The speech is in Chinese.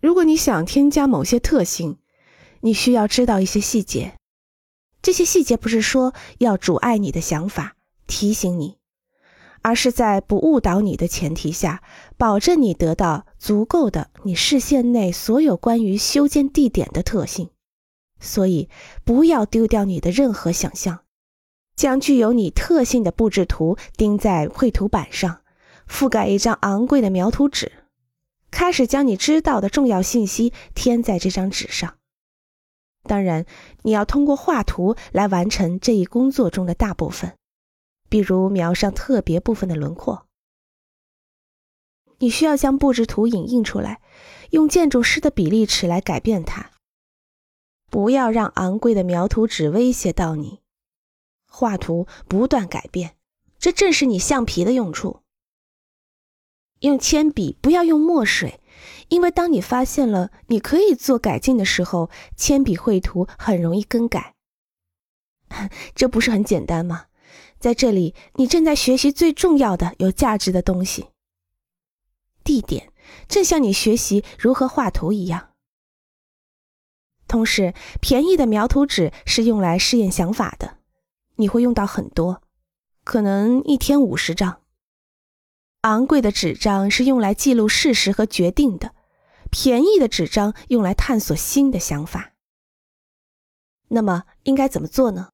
如果你想添加某些特性，你需要知道一些细节。这些细节不是说要阻碍你的想法，提醒你，而是在不误导你的前提下，保证你得到足够的你视线内所有关于修建地点的特性。所以，不要丢掉你的任何想象，将具有你特性的布置图钉在绘图板上，覆盖一张昂贵的描图纸。开始将你知道的重要信息填在这张纸上。当然，你要通过画图来完成这一工作中的大部分，比如描上特别部分的轮廓。你需要将布置图影印出来，用建筑师的比例尺来改变它。不要让昂贵的描图纸威胁到你。画图不断改变，这正是你橡皮的用处。用铅笔，不要用墨水，因为当你发现了你可以做改进的时候，铅笔绘图很容易更改。这不是很简单吗？在这里，你正在学习最重要的、有价值的东西。地点正像你学习如何画图一样。同时，便宜的描图纸是用来试验想法的，你会用到很多，可能一天五十张。昂贵的纸张是用来记录事实和决定的，便宜的纸张用来探索新的想法。那么应该怎么做呢？